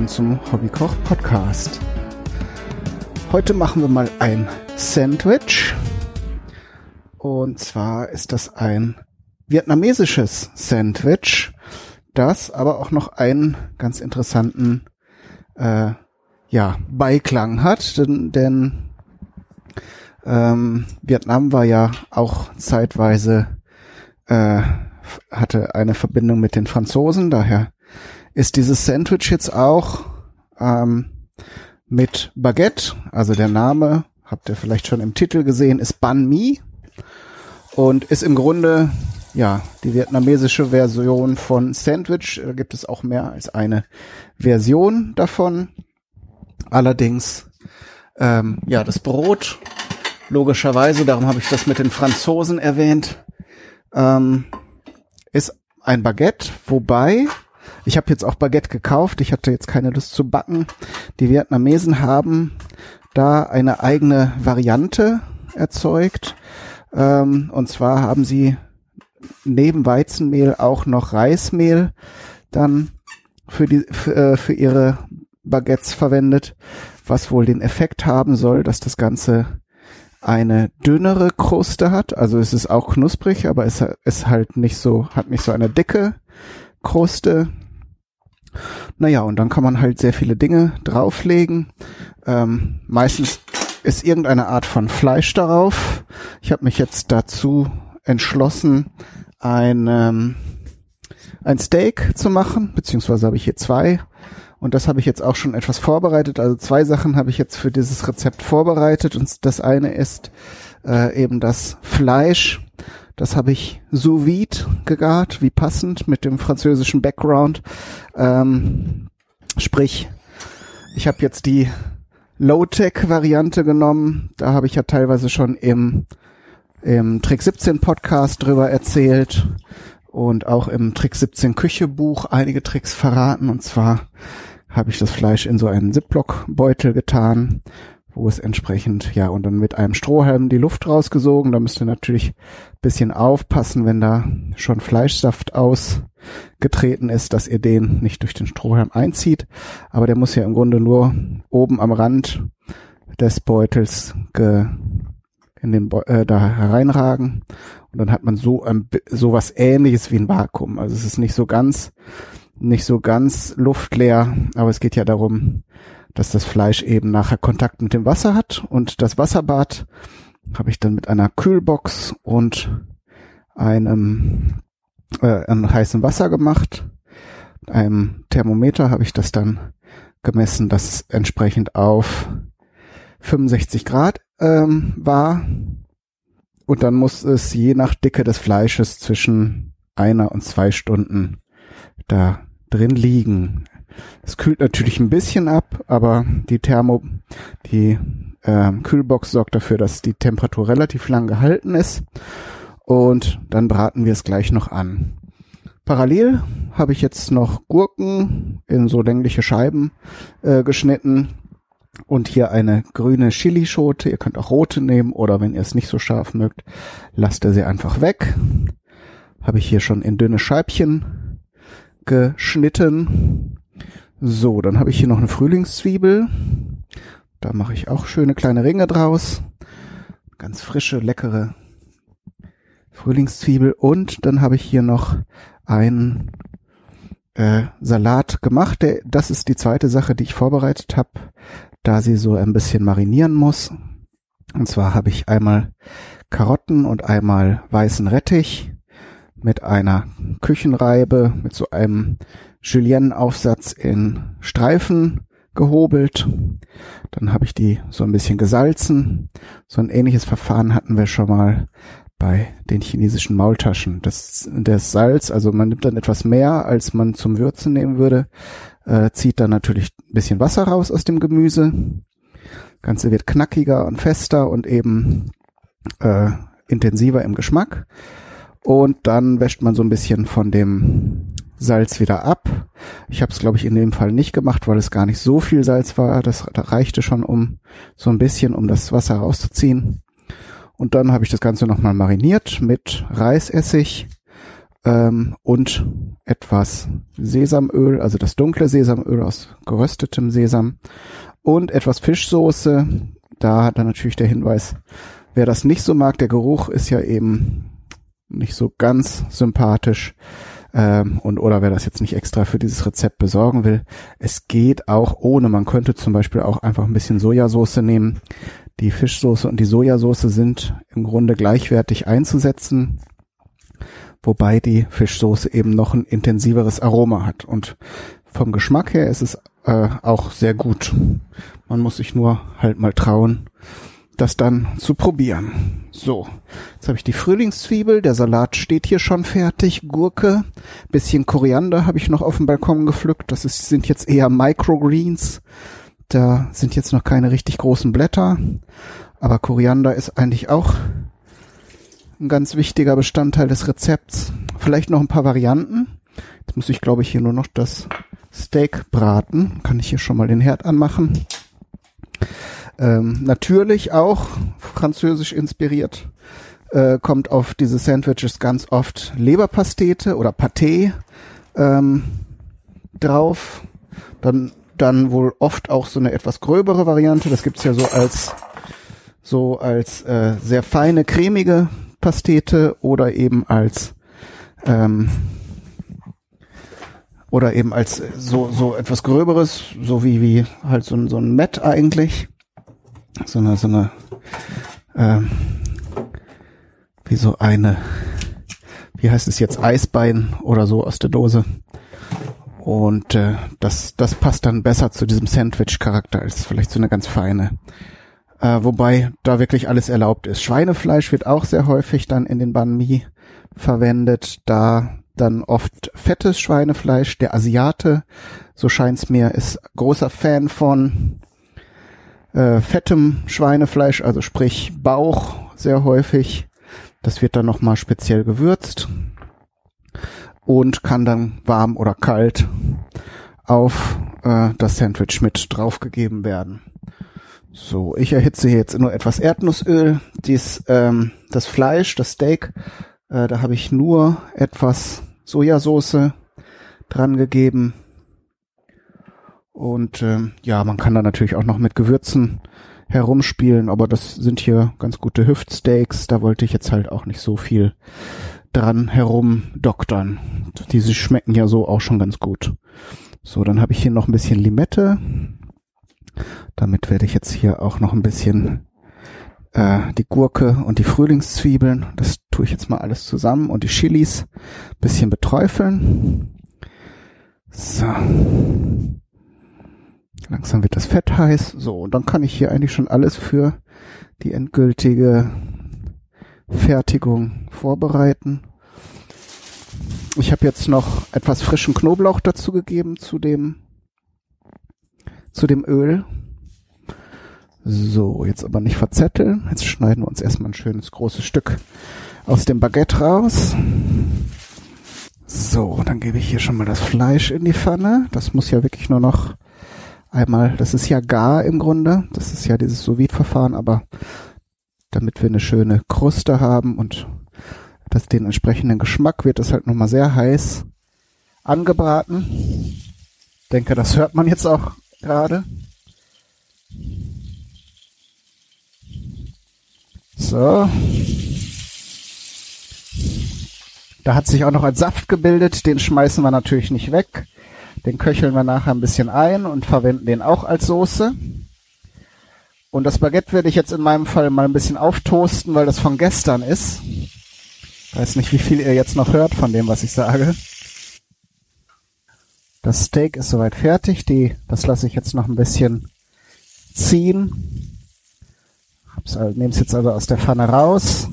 Willkommen zum Hobbykoch Podcast. Heute machen wir mal ein Sandwich. Und zwar ist das ein vietnamesisches Sandwich, das aber auch noch einen ganz interessanten äh, ja, Beiklang hat, denn, denn ähm, Vietnam war ja auch zeitweise äh, hatte eine Verbindung mit den Franzosen, daher ist dieses Sandwich jetzt auch ähm, mit Baguette, also der Name, habt ihr vielleicht schon im Titel gesehen, ist Banh Mi und ist im Grunde ja die vietnamesische Version von Sandwich. Da gibt es auch mehr als eine Version davon. Allerdings ähm, ja das Brot logischerweise, darum habe ich das mit den Franzosen erwähnt, ähm, ist ein Baguette, wobei ich habe jetzt auch Baguette gekauft. Ich hatte jetzt keine Lust zu backen. Die Vietnamesen haben da eine eigene Variante erzeugt. Ähm, und zwar haben sie neben Weizenmehl auch noch Reismehl dann für die für, äh, für ihre Baguettes verwendet, was wohl den Effekt haben soll, dass das Ganze eine dünnere Kruste hat. Also es ist auch knusprig, aber es ist halt nicht so, hat nicht so eine dicke Kruste. Naja, und dann kann man halt sehr viele Dinge drauflegen. Ähm, meistens ist irgendeine Art von Fleisch darauf. Ich habe mich jetzt dazu entschlossen, ein, ähm, ein Steak zu machen, beziehungsweise habe ich hier zwei. Und das habe ich jetzt auch schon etwas vorbereitet. Also zwei Sachen habe ich jetzt für dieses Rezept vorbereitet. Und das eine ist äh, eben das Fleisch das habe ich sous vide gegart, wie passend mit dem französischen Background. Ähm, sprich, ich habe jetzt die Low-Tech-Variante genommen. Da habe ich ja teilweise schon im, im Trick 17 Podcast drüber erzählt und auch im Trick 17 Küche Buch einige Tricks verraten. Und zwar habe ich das Fleisch in so einen Ziploc-Beutel getan wo es entsprechend, ja, und dann mit einem Strohhalm die Luft rausgesogen. Da müsst ihr natürlich bisschen aufpassen, wenn da schon Fleischsaft ausgetreten ist, dass ihr den nicht durch den Strohhalm einzieht. Aber der muss ja im Grunde nur oben am Rand des Beutels ge, in den Be äh, da hereinragen. Und dann hat man so ein, so was ähnliches wie ein Vakuum. Also es ist nicht so ganz, nicht so ganz luftleer, aber es geht ja darum, dass das Fleisch eben nachher Kontakt mit dem Wasser hat und das Wasserbad habe ich dann mit einer Kühlbox und einem äh, an heißem Wasser gemacht. Einem Thermometer habe ich das dann gemessen, dass es entsprechend auf 65 Grad ähm, war. Und dann muss es je nach Dicke des Fleisches zwischen einer und zwei Stunden da drin liegen. Es kühlt natürlich ein bisschen ab, aber die Thermo, die äh, Kühlbox sorgt dafür, dass die Temperatur relativ lang gehalten ist. Und dann braten wir es gleich noch an. Parallel habe ich jetzt noch Gurken in so längliche Scheiben äh, geschnitten und hier eine grüne Chilischote. Ihr könnt auch rote nehmen oder wenn ihr es nicht so scharf mögt, lasst ihr sie einfach weg. Habe ich hier schon in dünne Scheibchen geschnitten. So, dann habe ich hier noch eine Frühlingszwiebel. Da mache ich auch schöne kleine Ringe draus. Ganz frische, leckere Frühlingszwiebel. Und dann habe ich hier noch einen äh, Salat gemacht. Der, das ist die zweite Sache, die ich vorbereitet habe, da sie so ein bisschen marinieren muss. Und zwar habe ich einmal Karotten und einmal weißen Rettich mit einer Küchenreibe, mit so einem Julienne-Aufsatz in Streifen gehobelt. Dann habe ich die so ein bisschen gesalzen. So ein ähnliches Verfahren hatten wir schon mal bei den chinesischen Maultaschen. Das, das Salz, also man nimmt dann etwas mehr, als man zum Würzen nehmen würde, äh, zieht dann natürlich ein bisschen Wasser raus aus dem Gemüse. Ganze wird knackiger und fester und eben äh, intensiver im Geschmack. Und dann wäscht man so ein bisschen von dem Salz wieder ab. Ich habe es, glaube ich, in dem Fall nicht gemacht, weil es gar nicht so viel Salz war. Das, reichte schon, um so ein bisschen, um das Wasser rauszuziehen. Und dann habe ich das Ganze nochmal mariniert mit Reisessig ähm, und etwas Sesamöl, also das dunkle Sesamöl aus geröstetem Sesam und etwas Fischsoße. Da hat dann natürlich der Hinweis, wer das nicht so mag, der Geruch ist ja eben nicht so ganz sympathisch. Ähm, und oder wer das jetzt nicht extra für dieses Rezept besorgen will, es geht auch ohne. Man könnte zum Beispiel auch einfach ein bisschen Sojasauce nehmen. Die Fischsoße und die Sojasauce sind im Grunde gleichwertig einzusetzen, wobei die Fischsoße eben noch ein intensiveres Aroma hat. Und vom Geschmack her ist es äh, auch sehr gut. Man muss sich nur halt mal trauen, das dann zu probieren. So, jetzt habe ich die Frühlingszwiebel, der Salat steht hier schon fertig, Gurke, bisschen Koriander habe ich noch auf dem Balkon gepflückt, das ist, sind jetzt eher Microgreens, da sind jetzt noch keine richtig großen Blätter, aber Koriander ist eigentlich auch ein ganz wichtiger Bestandteil des Rezepts. Vielleicht noch ein paar Varianten. Jetzt muss ich, glaube ich, hier nur noch das Steak braten. Kann ich hier schon mal den Herd anmachen. Ähm, natürlich auch französisch inspiriert äh, kommt auf diese Sandwiches ganz oft Leberpastete oder Pâté ähm, drauf. Dann dann wohl oft auch so eine etwas gröbere Variante. Das gibt's ja so als so als äh, sehr feine cremige Pastete oder eben als ähm, oder eben als so so etwas gröberes, so wie wie halt so ein so ein Met eigentlich so eine, so eine, ähm, wie so eine, wie heißt es jetzt, Eisbein oder so aus der Dose. Und äh, das, das passt dann besser zu diesem Sandwich-Charakter als vielleicht so eine ganz feine. Äh, wobei da wirklich alles erlaubt ist. Schweinefleisch wird auch sehr häufig dann in den Banh Mi verwendet, da dann oft fettes Schweinefleisch. Der Asiate, so scheint's mir, ist großer Fan von äh, fettem Schweinefleisch, also sprich Bauch sehr häufig. Das wird dann nochmal speziell gewürzt und kann dann warm oder kalt auf äh, das Sandwich mit draufgegeben werden. So, ich erhitze jetzt nur etwas Erdnussöl. Dies, ähm, das Fleisch, das Steak, äh, da habe ich nur etwas Sojasauce dran gegeben. Und ähm, ja, man kann da natürlich auch noch mit Gewürzen herumspielen, aber das sind hier ganz gute Hüftsteaks. Da wollte ich jetzt halt auch nicht so viel dran herumdoktern. Diese schmecken ja so auch schon ganz gut. So, dann habe ich hier noch ein bisschen Limette. Damit werde ich jetzt hier auch noch ein bisschen äh, die Gurke und die Frühlingszwiebeln, das tue ich jetzt mal alles zusammen und die Chilis bisschen beträufeln. So. Langsam wird das Fett heiß. So, und dann kann ich hier eigentlich schon alles für die endgültige Fertigung vorbereiten. Ich habe jetzt noch etwas frischen Knoblauch dazu gegeben zu dem zu dem Öl. So, jetzt aber nicht verzetteln. Jetzt schneiden wir uns erstmal ein schönes großes Stück aus dem Baguette raus. So, dann gebe ich hier schon mal das Fleisch in die Pfanne. Das muss ja wirklich nur noch einmal, das ist ja gar im Grunde, das ist ja dieses sous verfahren aber damit wir eine schöne Kruste haben und das den entsprechenden Geschmack wird das halt nochmal sehr heiß angebraten. Denke, das hört man jetzt auch gerade. So. Da hat sich auch noch ein Saft gebildet, den schmeißen wir natürlich nicht weg. Den köcheln wir nachher ein bisschen ein und verwenden den auch als Soße. Und das Baguette werde ich jetzt in meinem Fall mal ein bisschen auftoasten, weil das von gestern ist. Weiß nicht, wie viel ihr jetzt noch hört von dem, was ich sage. Das Steak ist soweit fertig. Die, das lasse ich jetzt noch ein bisschen ziehen. Nehme es jetzt also aus der Pfanne raus.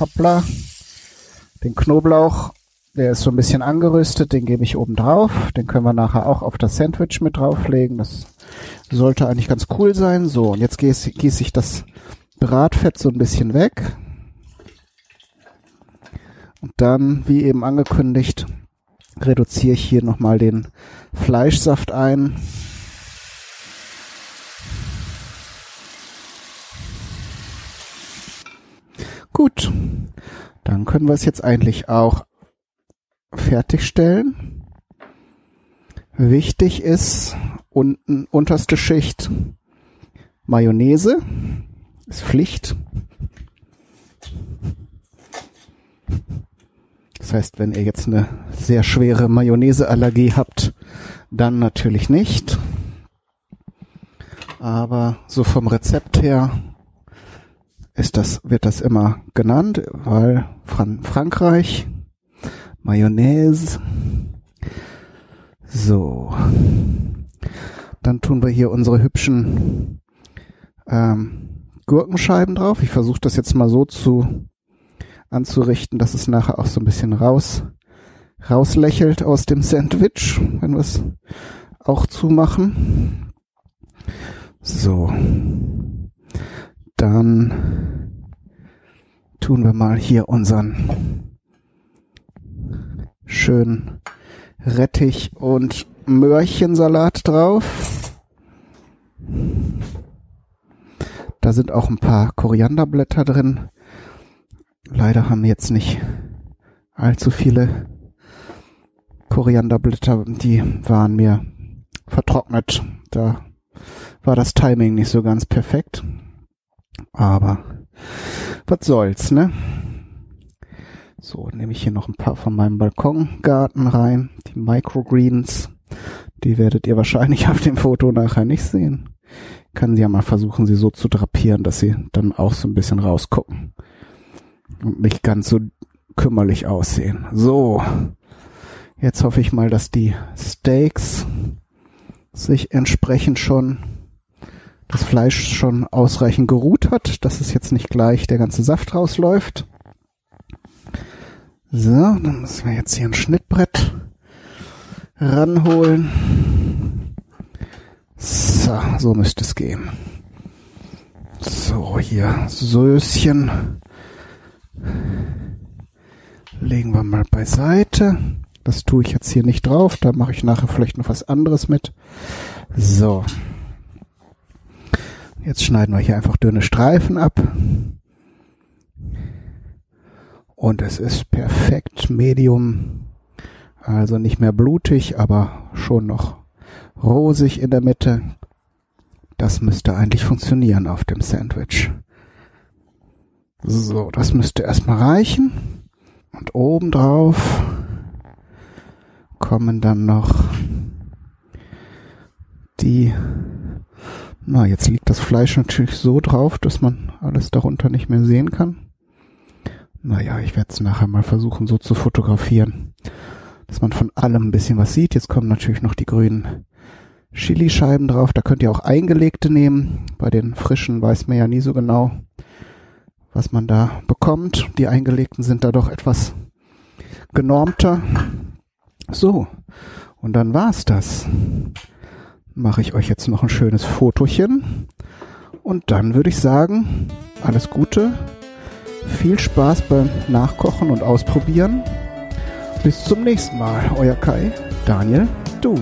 Hoppla. Den Knoblauch der ist so ein bisschen angerüstet, den gebe ich oben drauf. Den können wir nachher auch auf das Sandwich mit drauflegen. Das sollte eigentlich ganz cool sein. So, und jetzt gieße, gieße ich das Bratfett so ein bisschen weg. Und dann, wie eben angekündigt, reduziere ich hier nochmal den Fleischsaft ein. Gut, Dann können wir es jetzt eigentlich auch fertigstellen. Wichtig ist unten unterste Schicht Mayonnaise ist Pflicht. Das heißt, wenn ihr jetzt eine sehr schwere Mayonnaiseallergie habt, dann natürlich nicht. Aber so vom Rezept her ist das, wird das immer genannt, weil Fran Frankreich, Mayonnaise. So. Dann tun wir hier unsere hübschen ähm, Gurkenscheiben drauf. Ich versuche das jetzt mal so zu anzurichten, dass es nachher auch so ein bisschen raus rauslächelt aus dem Sandwich, wenn wir es auch zumachen. So. Dann tun wir mal hier unseren schönen Rettich und Möhrchensalat drauf. Da sind auch ein paar Korianderblätter drin. Leider haben jetzt nicht allzu viele Korianderblätter. Die waren mir vertrocknet. Da war das Timing nicht so ganz perfekt. Aber was soll's, ne? So, nehme ich hier noch ein paar von meinem Balkongarten rein. Die Microgreens. Die werdet ihr wahrscheinlich auf dem Foto nachher nicht sehen. Kann sie ja mal versuchen, sie so zu drapieren, dass sie dann auch so ein bisschen rausgucken. Und nicht ganz so kümmerlich aussehen. So. Jetzt hoffe ich mal, dass die Steaks sich entsprechend schon das Fleisch schon ausreichend geruht hat, dass es jetzt nicht gleich der ganze Saft rausläuft. So, dann müssen wir jetzt hier ein Schnittbrett ranholen. So, so müsste es gehen. So, hier Söschen legen wir mal beiseite. Das tue ich jetzt hier nicht drauf, da mache ich nachher vielleicht noch was anderes mit. So. Jetzt schneiden wir hier einfach dünne Streifen ab. Und es ist perfekt Medium. Also nicht mehr blutig, aber schon noch rosig in der Mitte. Das müsste eigentlich funktionieren auf dem Sandwich. So, das müsste erstmal reichen. Und obendrauf kommen dann noch die na, jetzt liegt das Fleisch natürlich so drauf, dass man alles darunter nicht mehr sehen kann. Naja, ich werde es nachher mal versuchen so zu fotografieren, dass man von allem ein bisschen was sieht. Jetzt kommen natürlich noch die grünen Chilischeiben drauf. Da könnt ihr auch eingelegte nehmen. Bei den frischen weiß man ja nie so genau, was man da bekommt. Die eingelegten sind da doch etwas genormter. So, und dann war's das mache ich euch jetzt noch ein schönes Fotochen. Und dann würde ich sagen, alles Gute, viel Spaß beim Nachkochen und Ausprobieren. Bis zum nächsten Mal, euer Kai, Daniel, du.